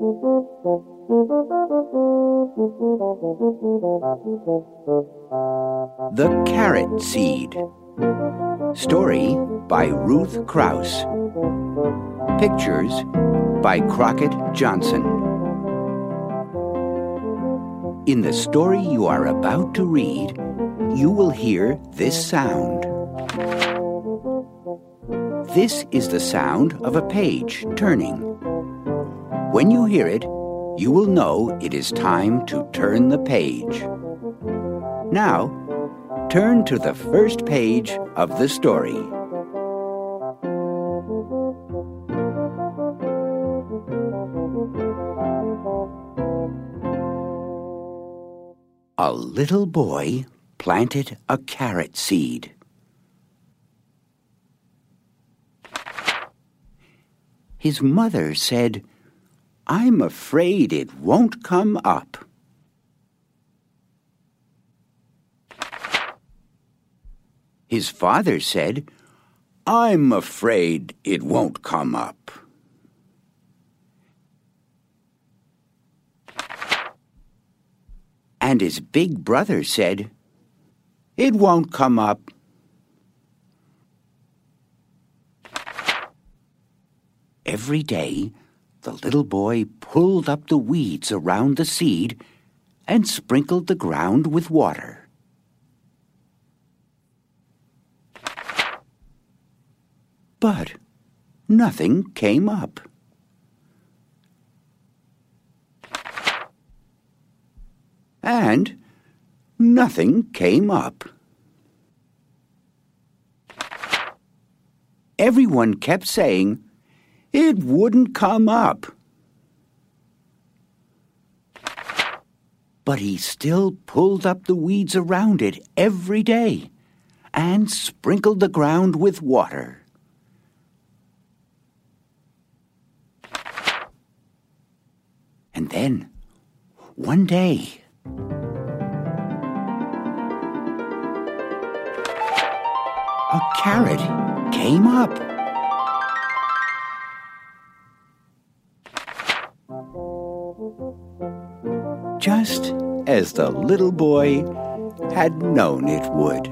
The Carrot Seed. Story by Ruth Krauss. Pictures by Crockett Johnson. In the story you are about to read, you will hear this sound. This is the sound of a page turning. When you hear it, you will know it is time to turn the page. Now, turn to the first page of the story. A little boy planted a carrot seed. His mother said, I'm afraid it won't come up. His father said, I'm afraid it won't come up. And his big brother said, It won't come up. Every day, the little boy pulled up the weeds around the seed and sprinkled the ground with water. But nothing came up. And nothing came up. Everyone kept saying, it wouldn't come up. But he still pulled up the weeds around it every day and sprinkled the ground with water. And then, one day, a carrot came up. Just as the little boy had known it would.